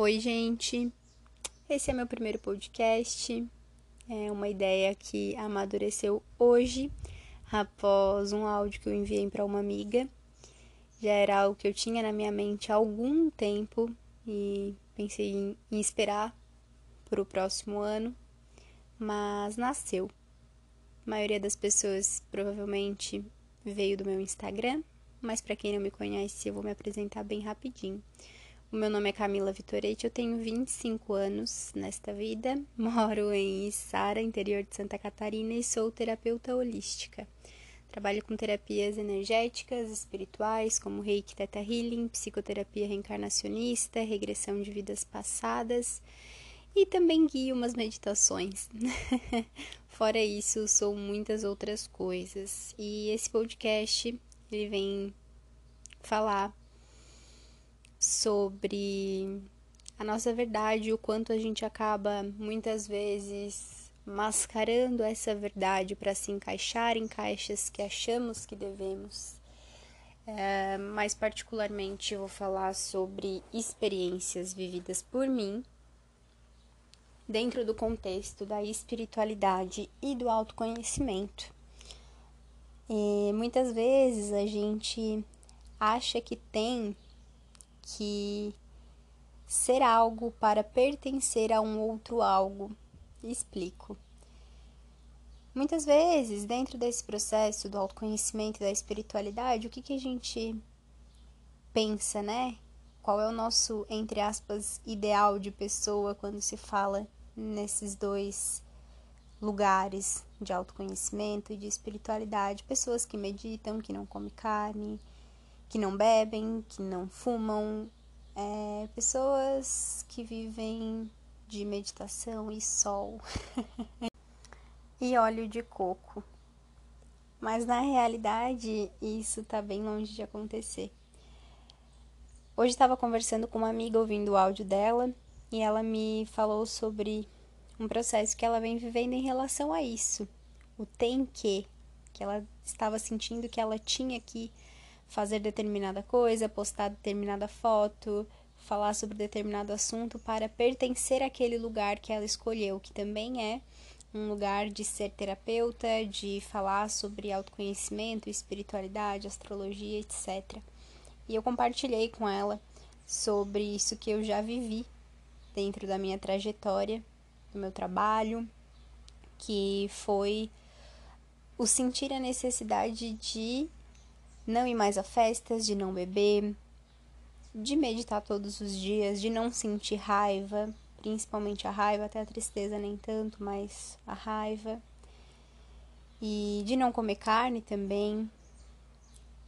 Oi, gente. Esse é meu primeiro podcast. É uma ideia que amadureceu hoje, após um áudio que eu enviei para uma amiga. Já era algo que eu tinha na minha mente há algum tempo e pensei em, esperar para o próximo ano, mas nasceu. A maioria das pessoas provavelmente veio do meu Instagram, mas para quem não me conhece, eu vou me apresentar bem rapidinho. O meu nome é Camila Vitorete, eu tenho 25 anos nesta vida, moro em Içara, interior de Santa Catarina, e sou terapeuta holística. Trabalho com terapias energéticas, espirituais, como Reiki Theta Healing, psicoterapia reencarnacionista, regressão de vidas passadas e também guio umas meditações. Fora isso, sou muitas outras coisas. E esse podcast, ele vem falar sobre a nossa verdade, o quanto a gente acaba muitas vezes mascarando essa verdade para se encaixar em caixas que achamos que devemos. É, mais particularmente, vou falar sobre experiências vividas por mim dentro do contexto da espiritualidade e do autoconhecimento. E muitas vezes a gente acha que tem que ser algo para pertencer a um outro algo. Explico. Muitas vezes, dentro desse processo do autoconhecimento e da espiritualidade, o que, que a gente pensa, né? Qual é o nosso, entre aspas, ideal de pessoa quando se fala nesses dois lugares de autoconhecimento e de espiritualidade? Pessoas que meditam, que não comem carne, que não bebem, que não fumam, é, pessoas que vivem de meditação e sol e óleo de coco. Mas na realidade, isso tá bem longe de acontecer. Hoje estava conversando com uma amiga ouvindo o áudio dela e ela me falou sobre um processo que ela vem vivendo em relação a isso. O tem que, que ela estava sentindo que ela tinha que fazer determinada coisa, postar determinada foto, falar sobre determinado assunto para pertencer àquele lugar que ela escolheu, que também é um lugar de ser terapeuta, de falar sobre autoconhecimento, espiritualidade, astrologia, etc. E eu compartilhei com ela sobre isso que eu já vivi dentro da minha trajetória, do meu trabalho, que foi o sentir a necessidade de não ir mais a festas, de não beber, de meditar todos os dias, de não sentir raiva, principalmente a raiva, até a tristeza nem tanto, mas a raiva. E de não comer carne também.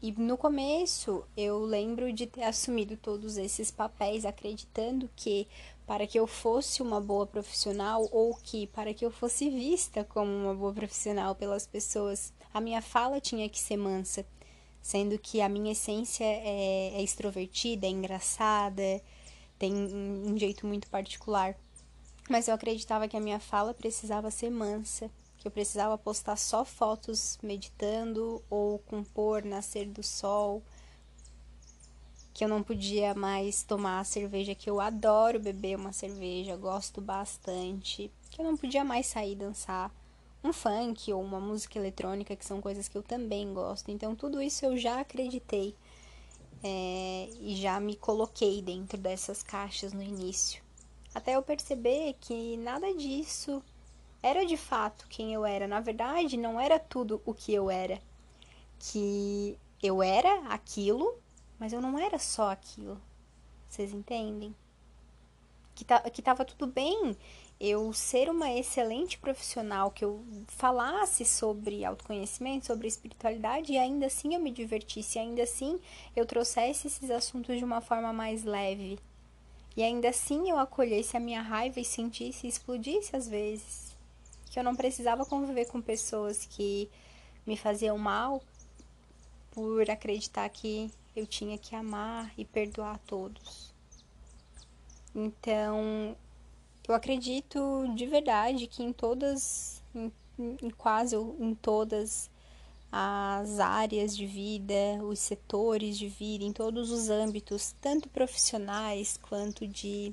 E no começo eu lembro de ter assumido todos esses papéis, acreditando que para que eu fosse uma boa profissional ou que para que eu fosse vista como uma boa profissional pelas pessoas, a minha fala tinha que ser mansa sendo que a minha essência é, é extrovertida, é engraçada, tem um jeito muito particular. Mas eu acreditava que a minha fala precisava ser mansa, que eu precisava postar só fotos meditando ou compor nascer do sol, que eu não podia mais tomar a cerveja que eu adoro beber uma cerveja, gosto bastante, que eu não podia mais sair dançar um funk ou uma música eletrônica, que são coisas que eu também gosto. Então, tudo isso eu já acreditei é, e já me coloquei dentro dessas caixas no início. Até eu perceber que nada disso era de fato quem eu era. Na verdade, não era tudo o que eu era. Que eu era aquilo, mas eu não era só aquilo. Vocês entendem? Que, tá, que tava tudo bem eu ser uma excelente profissional, que eu falasse sobre autoconhecimento, sobre espiritualidade e ainda assim eu me divertisse, ainda assim eu trouxesse esses assuntos de uma forma mais leve. E ainda assim eu acolhesse a minha raiva e sentisse e explodisse às vezes. Que eu não precisava conviver com pessoas que me faziam mal por acreditar que eu tinha que amar e perdoar a todos. Então, eu acredito de verdade que em todas, em, em quase em todas as áreas de vida, os setores de vida, em todos os âmbitos, tanto profissionais quanto de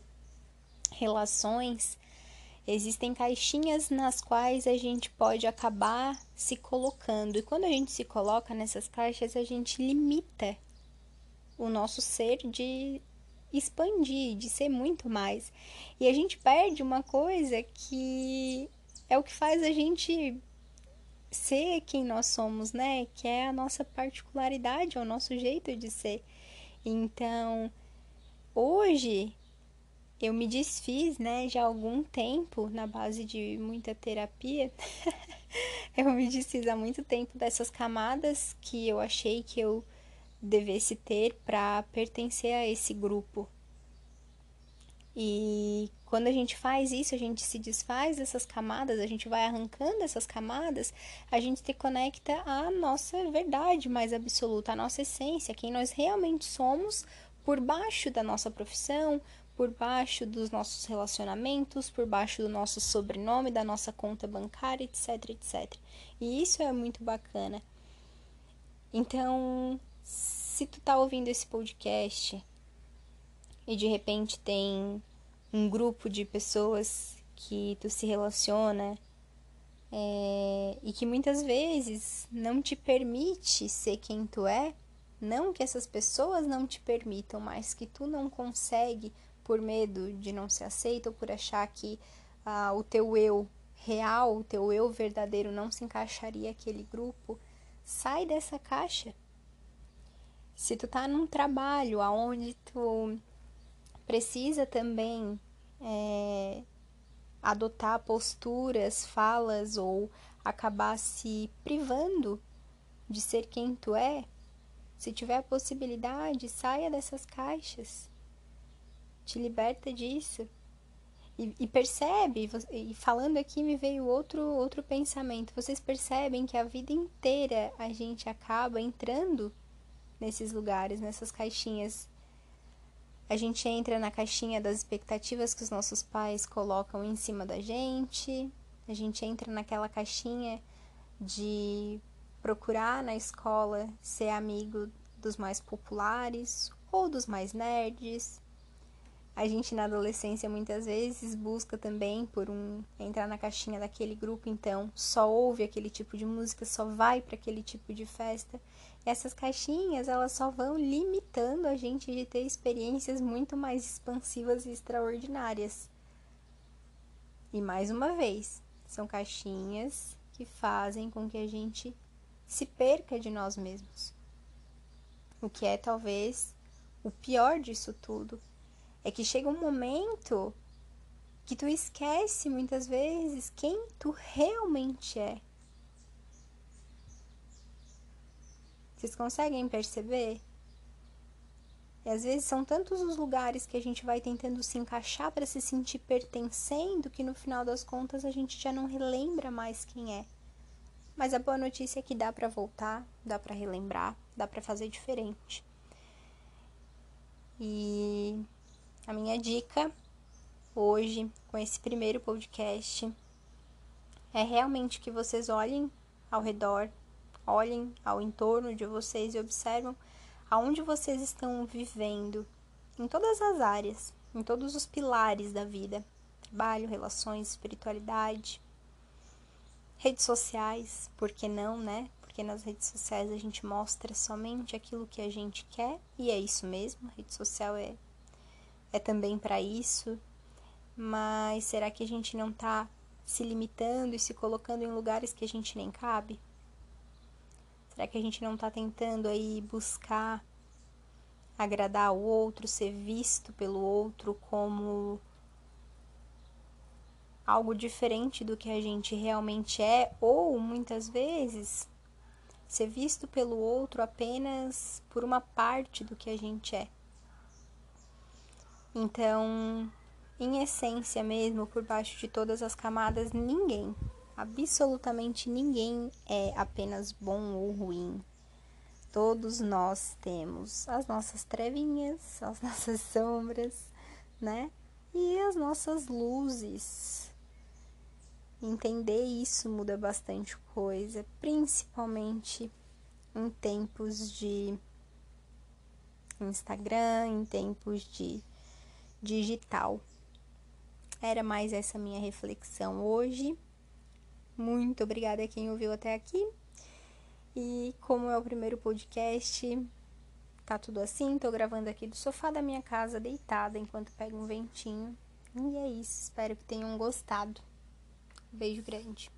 relações, existem caixinhas nas quais a gente pode acabar se colocando. E quando a gente se coloca nessas caixas, a gente limita o nosso ser de expandir, de ser muito mais. E a gente perde uma coisa que é o que faz a gente ser quem nós somos, né? Que é a nossa particularidade, é o nosso jeito de ser. Então, hoje eu me desfiz, né, já há algum tempo, na base de muita terapia. eu me desfiz há muito tempo dessas camadas que eu achei que eu devesse ter para pertencer a esse grupo. E quando a gente faz isso, a gente se desfaz dessas camadas, a gente vai arrancando essas camadas, a gente se conecta à nossa verdade mais absoluta, à nossa essência, quem nós realmente somos por baixo da nossa profissão, por baixo dos nossos relacionamentos, por baixo do nosso sobrenome, da nossa conta bancária, etc, etc. E isso é muito bacana. Então, se tu tá ouvindo esse podcast e de repente tem um grupo de pessoas que tu se relaciona é, e que muitas vezes não te permite ser quem tu é, não que essas pessoas não te permitam, mas que tu não consegue por medo de não ser aceito ou por achar que ah, o teu eu real, o teu eu verdadeiro não se encaixaria aquele grupo, sai dessa caixa. Se tu tá num trabalho aonde tu precisa também é, adotar posturas, falas ou acabar se privando de ser quem tu é, se tiver a possibilidade, saia dessas caixas te liberta disso. E, e, percebe, e falando aqui me veio outro, outro pensamento. Vocês percebem que a vida inteira a gente acaba entrando nesses lugares, nessas caixinhas. A gente entra na caixinha das expectativas que os nossos pais colocam em cima da gente. A gente entra naquela caixinha de procurar na escola ser amigo dos mais populares ou dos mais nerds a gente na adolescência muitas vezes busca também por um entrar na caixinha daquele grupo, então só ouve aquele tipo de música, só vai para aquele tipo de festa. E essas caixinhas, elas só vão limitando a gente de ter experiências muito mais expansivas e extraordinárias. E mais uma vez, são caixinhas que fazem com que a gente se perca de nós mesmos. O que é talvez o pior disso tudo, é que chega um momento que tu esquece muitas vezes quem tu realmente é. Vocês conseguem perceber? E às vezes são tantos os lugares que a gente vai tentando se encaixar para se sentir pertencendo que no final das contas a gente já não relembra mais quem é. Mas a boa notícia é que dá para voltar, dá para relembrar, dá para fazer diferente. E a minha dica hoje, com esse primeiro podcast, é realmente que vocês olhem ao redor, olhem ao entorno de vocês e observam aonde vocês estão vivendo em todas as áreas, em todos os pilares da vida: trabalho, relações, espiritualidade, redes sociais, por que não, né? Porque nas redes sociais a gente mostra somente aquilo que a gente quer e é isso mesmo. A rede social é é também para isso, mas será que a gente não está se limitando e se colocando em lugares que a gente nem cabe? Será que a gente não está tentando aí buscar agradar o outro, ser visto pelo outro como algo diferente do que a gente realmente é, ou muitas vezes ser visto pelo outro apenas por uma parte do que a gente é? Então, em essência mesmo, por baixo de todas as camadas, ninguém, absolutamente ninguém é apenas bom ou ruim. Todos nós temos as nossas trevinhas, as nossas sombras, né? E as nossas luzes. Entender isso muda bastante coisa, principalmente em tempos de Instagram, em tempos de digital. Era mais essa minha reflexão hoje. Muito obrigada a quem ouviu até aqui. E como é o primeiro podcast, tá tudo assim. Tô gravando aqui do sofá da minha casa, deitada, enquanto pego um ventinho. E é isso. Espero que tenham gostado. Beijo grande.